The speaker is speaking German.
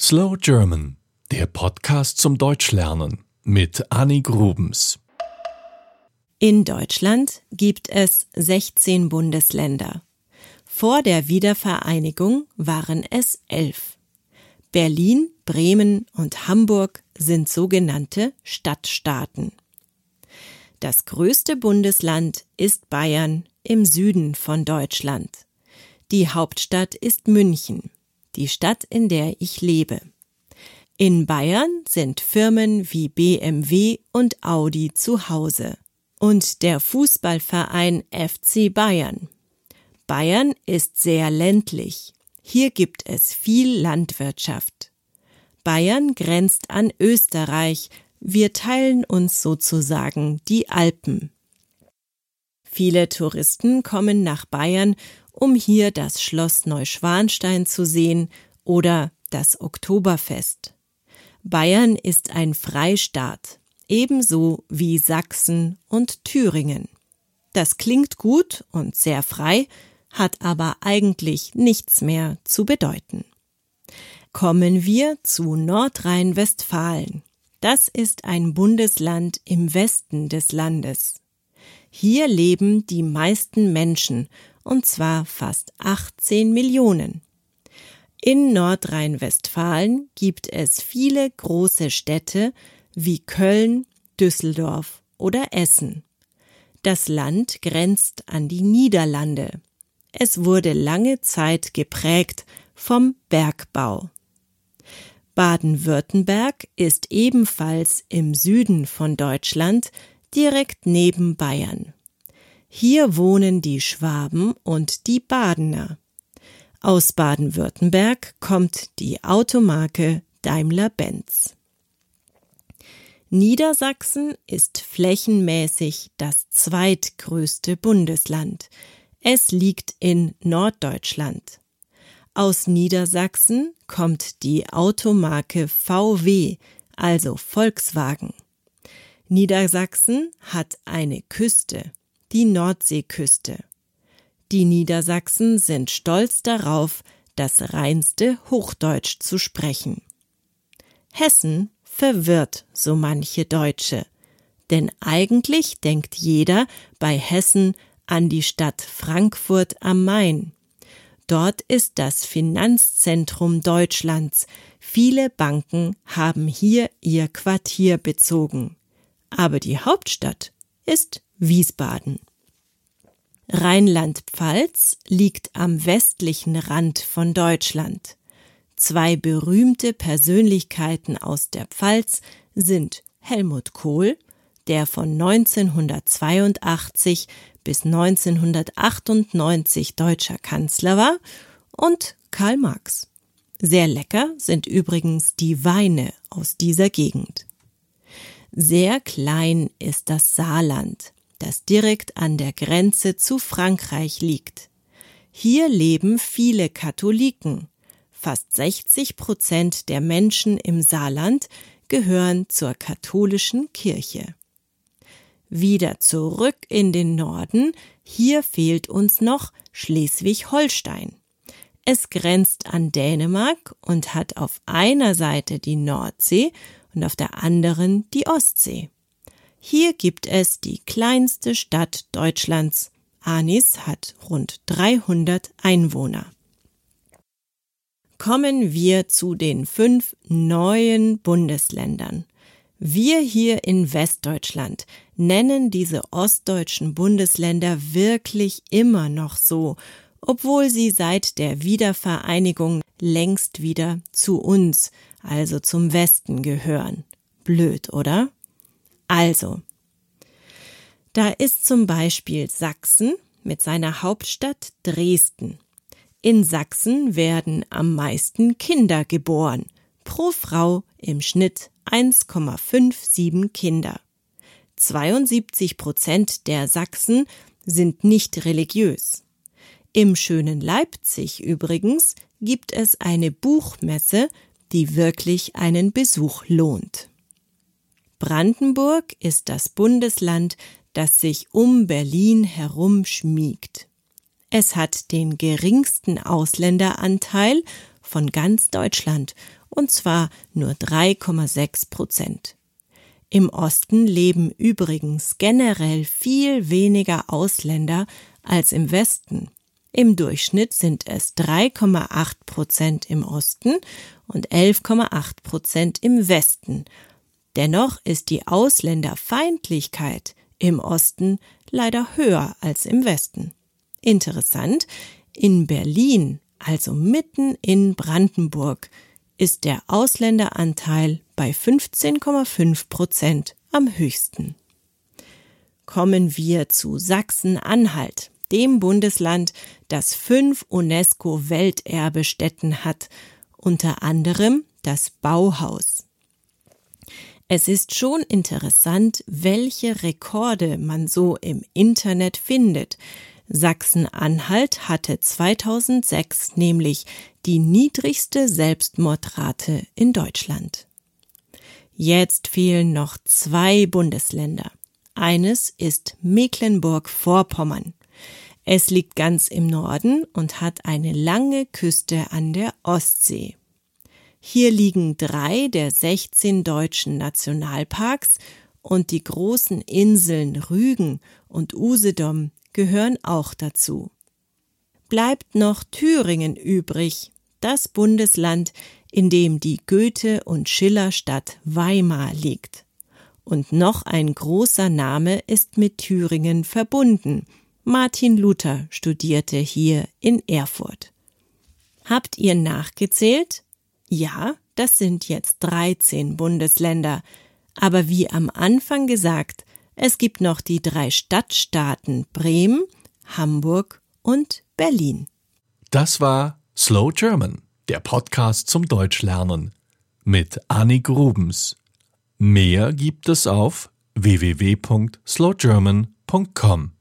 Slow German, der Podcast zum Deutschlernen mit Annie Grubens. In Deutschland gibt es 16 Bundesländer. Vor der Wiedervereinigung waren es elf. Berlin, Bremen und Hamburg sind sogenannte Stadtstaaten. Das größte Bundesland ist Bayern im Süden von Deutschland. Die Hauptstadt ist München, die Stadt, in der ich lebe. In Bayern sind Firmen wie BMW und Audi zu Hause und der Fußballverein FC Bayern. Bayern ist sehr ländlich. Hier gibt es viel Landwirtschaft. Bayern grenzt an Österreich, wir teilen uns sozusagen die Alpen. Viele Touristen kommen nach Bayern, um hier das Schloss Neuschwanstein zu sehen oder das Oktoberfest. Bayern ist ein Freistaat, ebenso wie Sachsen und Thüringen. Das klingt gut und sehr frei, hat aber eigentlich nichts mehr zu bedeuten. Kommen wir zu Nordrhein-Westfalen. Das ist ein Bundesland im Westen des Landes. Hier leben die meisten Menschen, und zwar fast 18 Millionen. In Nordrhein-Westfalen gibt es viele große Städte wie Köln, Düsseldorf oder Essen. Das Land grenzt an die Niederlande. Es wurde lange Zeit geprägt vom Bergbau. Baden-Württemberg ist ebenfalls im Süden von Deutschland direkt neben Bayern. Hier wohnen die Schwaben und die Badener. Aus Baden-Württemberg kommt die Automarke Daimler-Benz. Niedersachsen ist flächenmäßig das zweitgrößte Bundesland. Es liegt in Norddeutschland. Aus Niedersachsen kommt die Automarke VW, also Volkswagen. Niedersachsen hat eine Küste, die Nordseeküste. Die Niedersachsen sind stolz darauf, das reinste Hochdeutsch zu sprechen. Hessen verwirrt so manche Deutsche, denn eigentlich denkt jeder bei Hessen an die Stadt Frankfurt am Main. Dort ist das Finanzzentrum Deutschlands. Viele Banken haben hier ihr Quartier bezogen aber die Hauptstadt ist Wiesbaden. Rheinland-Pfalz liegt am westlichen Rand von Deutschland. Zwei berühmte Persönlichkeiten aus der Pfalz sind Helmut Kohl, der von 1982 bis 1998 deutscher Kanzler war, und Karl Marx. Sehr lecker sind übrigens die Weine aus dieser Gegend. Sehr klein ist das Saarland, das direkt an der Grenze zu Frankreich liegt. Hier leben viele Katholiken. Fast 60 Prozent der Menschen im Saarland gehören zur katholischen Kirche. Wieder zurück in den Norden, hier fehlt uns noch Schleswig-Holstein. Es grenzt an Dänemark und hat auf einer Seite die Nordsee und auf der anderen die Ostsee. Hier gibt es die kleinste Stadt Deutschlands. Anis hat rund 300 Einwohner. Kommen wir zu den fünf neuen Bundesländern. Wir hier in Westdeutschland nennen diese ostdeutschen Bundesländer wirklich immer noch so, obwohl sie seit der Wiedervereinigung längst wieder zu uns, also zum Westen gehören. Blöd, oder? Also, da ist zum Beispiel Sachsen mit seiner Hauptstadt Dresden. In Sachsen werden am meisten Kinder geboren, pro Frau im Schnitt 1,57 Kinder. 72 Prozent der Sachsen sind nicht religiös. Im schönen Leipzig übrigens gibt es eine Buchmesse die wirklich einen Besuch lohnt. Brandenburg ist das Bundesland, das sich um Berlin herum schmiegt. Es hat den geringsten Ausländeranteil von ganz Deutschland und zwar nur 3,6 Prozent. Im Osten leben übrigens generell viel weniger Ausländer als im Westen. Im Durchschnitt sind es 3,8 Prozent im Osten und 11,8 Prozent im Westen. Dennoch ist die Ausländerfeindlichkeit im Osten leider höher als im Westen. Interessant, in Berlin, also mitten in Brandenburg, ist der Ausländeranteil bei 15,5 Prozent am höchsten. Kommen wir zu Sachsen-Anhalt, dem Bundesland, das fünf UNESCO-Welterbestätten hat, unter anderem das Bauhaus. Es ist schon interessant, welche Rekorde man so im Internet findet. Sachsen-Anhalt hatte 2006 nämlich die niedrigste Selbstmordrate in Deutschland. Jetzt fehlen noch zwei Bundesländer. Eines ist Mecklenburg-Vorpommern. Es liegt ganz im Norden und hat eine lange Küste an der Ostsee. Hier liegen drei der 16 deutschen Nationalparks und die großen Inseln Rügen und Usedom gehören auch dazu. Bleibt noch Thüringen übrig, das Bundesland, in dem die Goethe- und Schillerstadt Weimar liegt. Und noch ein großer Name ist mit Thüringen verbunden. Martin Luther studierte hier in Erfurt. Habt ihr nachgezählt? Ja, das sind jetzt 13 Bundesländer. Aber wie am Anfang gesagt, es gibt noch die drei Stadtstaaten Bremen, Hamburg und Berlin. Das war Slow German, der Podcast zum Deutschlernen mit Annik Grubens. Mehr gibt es auf www.slowgerman.com.